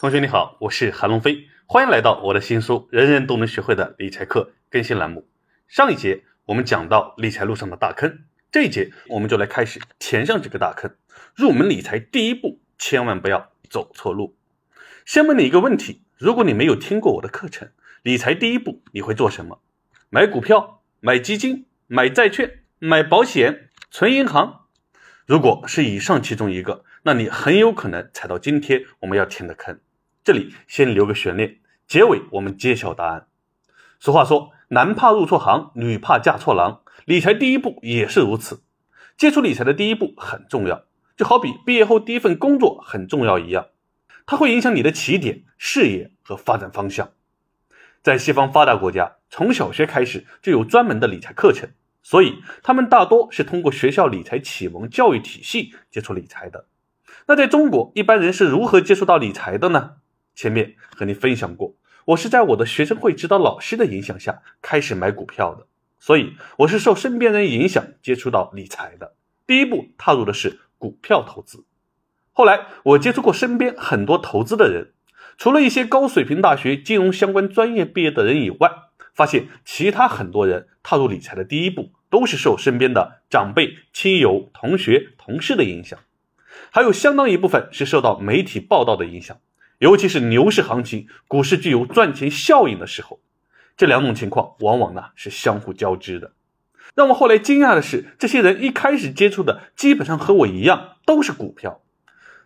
同学你好，我是韩龙飞，欢迎来到我的新书《人人都能学会的理财课》更新栏目。上一节我们讲到理财路上的大坑，这一节我们就来开始填上这个大坑。入门理财第一步，千万不要走错路。先问你一个问题：如果你没有听过我的课程，理财第一步你会做什么？买股票、买基金、买债券、买保险、存银行？如果是以上其中一个，那你很有可能踩到今天我们要填的坑。这里先留个悬念，结尾我们揭晓答案。俗话说，男怕入错行，女怕嫁错郎。理财第一步也是如此，接触理财的第一步很重要，就好比毕业后第一份工作很重要一样，它会影响你的起点、视野和发展方向。在西方发达国家，从小学开始就有专门的理财课程，所以他们大多是通过学校理财启蒙教育体系接触理财的。那在中国，一般人是如何接触到理财的呢？前面和你分享过，我是在我的学生会指导老师的影响下开始买股票的，所以我是受身边人影响接触到理财的。第一步踏入的是股票投资，后来我接触过身边很多投资的人，除了一些高水平大学金融相关专业毕业的人以外，发现其他很多人踏入理财的第一步都是受身边的长辈、亲友、同学、同事的影响，还有相当一部分是受到媒体报道的影响。尤其是牛市行情，股市具有赚钱效应的时候，这两种情况往往呢是相互交织的。让我后来惊讶的是，这些人一开始接触的基本上和我一样，都是股票。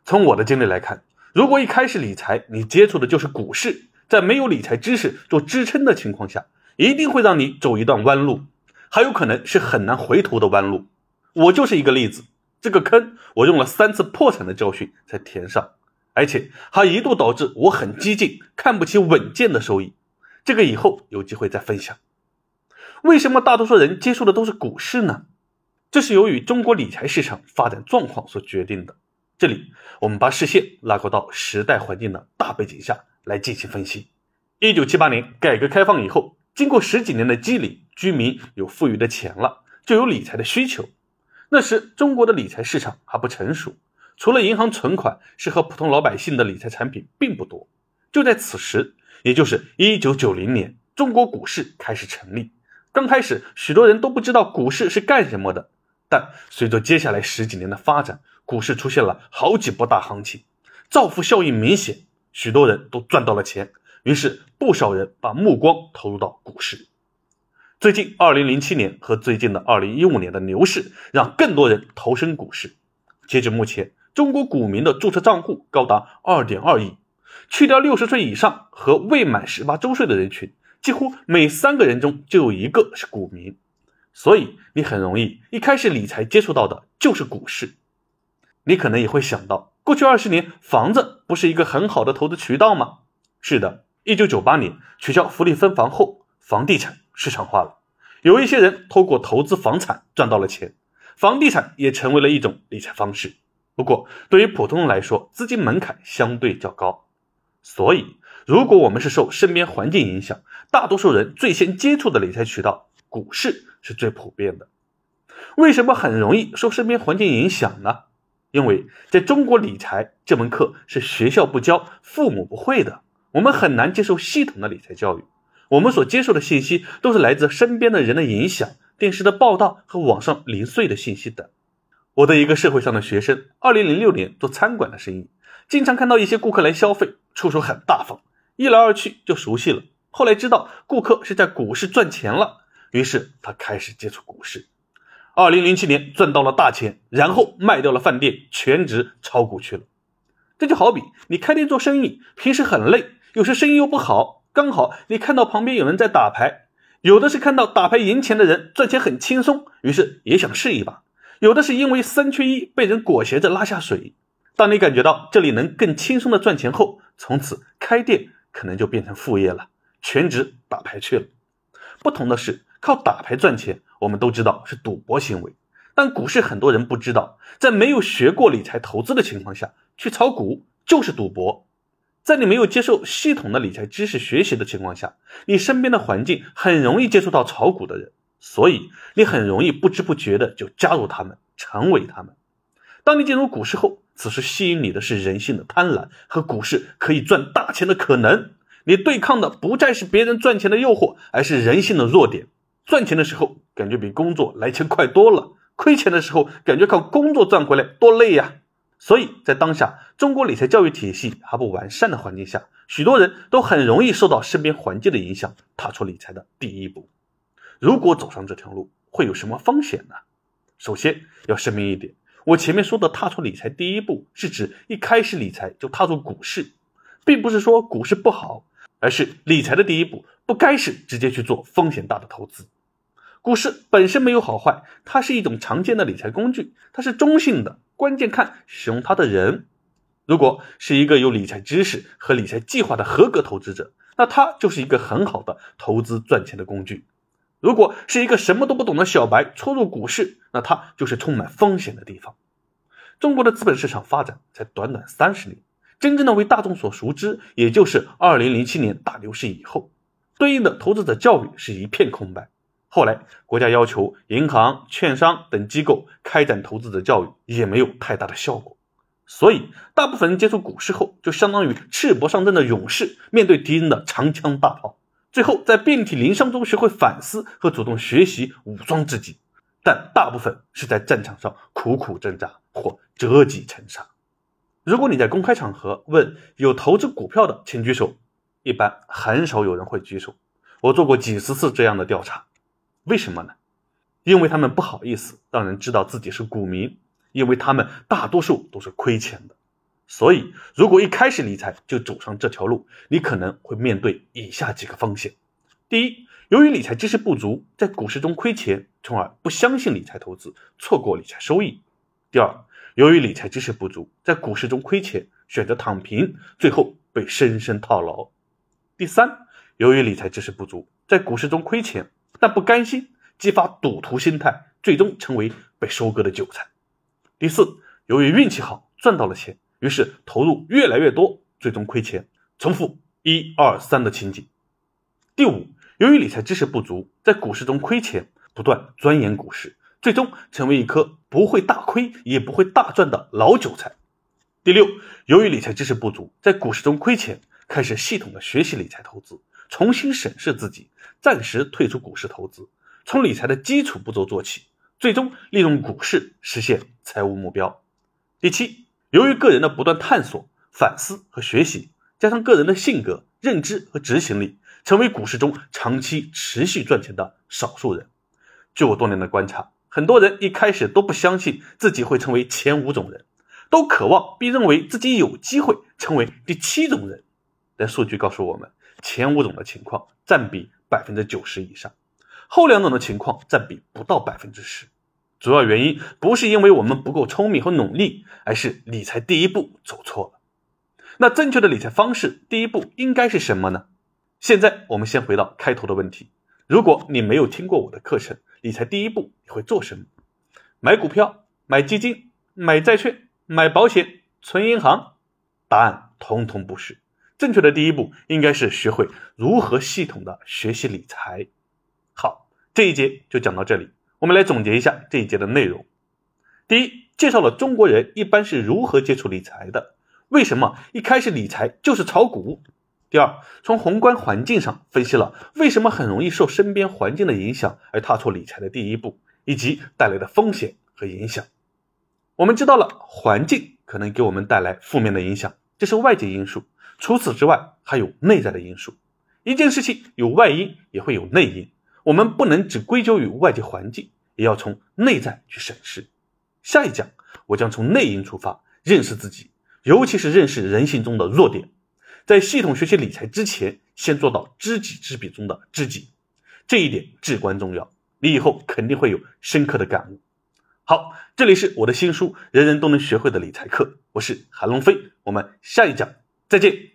从我的经历来看，如果一开始理财你接触的就是股市，在没有理财知识做支撑的情况下，一定会让你走一段弯路，还有可能是很难回头的弯路。我就是一个例子，这个坑我用了三次破产的教训才填上。而且还一度导致我很激进，看不起稳健的收益。这个以后有机会再分享。为什么大多数人接触的都是股市呢？这是由于中国理财市场发展状况所决定的。这里我们把视线拉高到时代环境的大背景下来进行分析。一九七八年改革开放以后，经过十几年的积累，居民有富裕的钱了，就有理财的需求。那时中国的理财市场还不成熟。除了银行存款，适合普通老百姓的理财产品并不多。就在此时，也就是一九九零年，中国股市开始成立。刚开始，许多人都不知道股市是干什么的。但随着接下来十几年的发展，股市出现了好几波大行情，造富效应明显，许多人都赚到了钱。于是，不少人把目光投入到股市。最近，二零零七年和最近的二零一五年的牛市，让更多人投身股市。截至目前，中国股民的注册账户高达二点二亿，去掉六十岁以上和未满十八周岁的人群，几乎每三个人中就有一个是股民。所以你很容易一开始理财接触到的就是股市。你可能也会想到，过去二十年房子不是一个很好的投资渠道吗？是的，一九九八年取消福利分房后，房地产市场化了，有一些人通过投资房产赚到了钱，房地产也成为了一种理财方式。不过，对于普通人来说，资金门槛相对较高，所以如果我们是受身边环境影响，大多数人最先接触的理财渠道，股市是最普遍的。为什么很容易受身边环境影响呢？因为在中国，理财这门课是学校不教、父母不会的，我们很难接受系统的理财教育。我们所接受的信息都是来自身边的人的影响、电视的报道和网上零碎的信息等。我的一个社会上的学生，二零零六年做餐馆的生意，经常看到一些顾客来消费，出手很大方，一来二去就熟悉了。后来知道顾客是在股市赚钱了，于是他开始接触股市。二零零七年赚到了大钱，然后卖掉了饭店，全职炒股去了。这就好比你开店做生意，平时很累，有时生意又不好，刚好你看到旁边有人在打牌，有的是看到打牌赢钱的人赚钱很轻松，于是也想试一把。有的是因为三缺一被人裹挟着拉下水。当你感觉到这里能更轻松的赚钱后，从此开店可能就变成副业了，全职打牌去了。不同的是，靠打牌赚钱，我们都知道是赌博行为，但股市很多人不知道，在没有学过理财投资的情况下去炒股就是赌博。在你没有接受系统的理财知识学习的情况下，你身边的环境很容易接触到炒股的人。所以你很容易不知不觉的就加入他们，成为他们。当你进入股市后，此时吸引你的是人性的贪婪和股市可以赚大钱的可能。你对抗的不再是别人赚钱的诱惑，而是人性的弱点。赚钱的时候感觉比工作来钱快多了，亏钱的时候感觉靠工作赚回来多累呀。所以在当下中国理财教育体系还不完善的环境下，许多人都很容易受到身边环境的影响，踏出理财的第一步。如果走上这条路，会有什么风险呢？首先要声明一点，我前面说的踏出理财第一步，是指一开始理财就踏入股市，并不是说股市不好，而是理财的第一步不该是直接去做风险大的投资。股市本身没有好坏，它是一种常见的理财工具，它是中性的。关键看使用它的人，如果是一个有理财知识和理财计划的合格投资者，那他就是一个很好的投资赚钱的工具；如果是一个什么都不懂的小白初入股市，那他就是充满风险的地方。中国的资本市场发展才短短三十年，真正的为大众所熟知，也就是二零零七年大牛市以后，对应的投资者教育是一片空白。后来，国家要求银行、券商等机构开展投资者教育，也没有太大的效果。所以，大部分人接触股市后，就相当于赤膊上阵的勇士，面对敌人的长枪大炮，最后在遍体鳞伤中学会反思和主动学习，武装自己。但大部分是在战场上苦苦挣扎或折戟沉沙。如果你在公开场合问有投资股票的，请举手，一般很少有人会举手。我做过几十次这样的调查。为什么呢？因为他们不好意思让人知道自己是股民，因为他们大多数都是亏钱的。所以，如果一开始理财就走上这条路，你可能会面对以下几个风险：第一，由于理财知识不足，在股市中亏钱，从而不相信理财投资，错过理财收益；第二，由于理财知识不足，在股市中亏钱，选择躺平，最后被深深套牢；第三，由于理财知识不足，在股市中亏钱。但不甘心，激发赌徒心态，最终成为被收割的韭菜。第四，由于运气好赚到了钱，于是投入越来越多，最终亏钱，重复一二三的情景。第五，由于理财知识不足，在股市中亏钱，不断钻研股市，最终成为一颗不会大亏也不会大赚的老韭菜。第六，由于理财知识不足，在股市中亏钱，开始系统的学习理财投资。重新审视自己，暂时退出股市投资，从理财的基础步骤做起，最终利用股市实现财务目标。第七，由于个人的不断探索、反思和学习，加上个人的性格、认知和执行力，成为股市中长期持续赚钱的少数人。据我多年的观察，很多人一开始都不相信自己会成为前五种人，都渴望并认为自己有机会成为第七种人。但数据告诉我们。前五种的情况占比百分之九十以上，后两种的情况占比不到百分之十。主要原因不是因为我们不够聪明和努力，而是理财第一步走错了。那正确的理财方式，第一步应该是什么呢？现在我们先回到开头的问题：如果你没有听过我的课程，理财第一步你会做什么？买股票、买基金、买债券、买保险、存银行？答案通通不是。正确的第一步应该是学会如何系统的学习理财。好，这一节就讲到这里。我们来总结一下这一节的内容。第一，介绍了中国人一般是如何接触理财的，为什么一开始理财就是炒股。第二，从宏观环境上分析了为什么很容易受身边环境的影响而踏出理财的第一步，以及带来的风险和影响。我们知道了环境可能给我们带来负面的影响，这是外界因素。除此之外，还有内在的因素。一件事情有外因，也会有内因。我们不能只归咎于外界环境，也要从内在去审视。下一讲，我将从内因出发，认识自己，尤其是认识人性中的弱点。在系统学习理财之前，先做到知己知彼中的知己，这一点至关重要。你以后肯定会有深刻的感悟。好，这里是我的新书《人人都能学会的理财课》，我是韩龙飞，我们下一讲再见。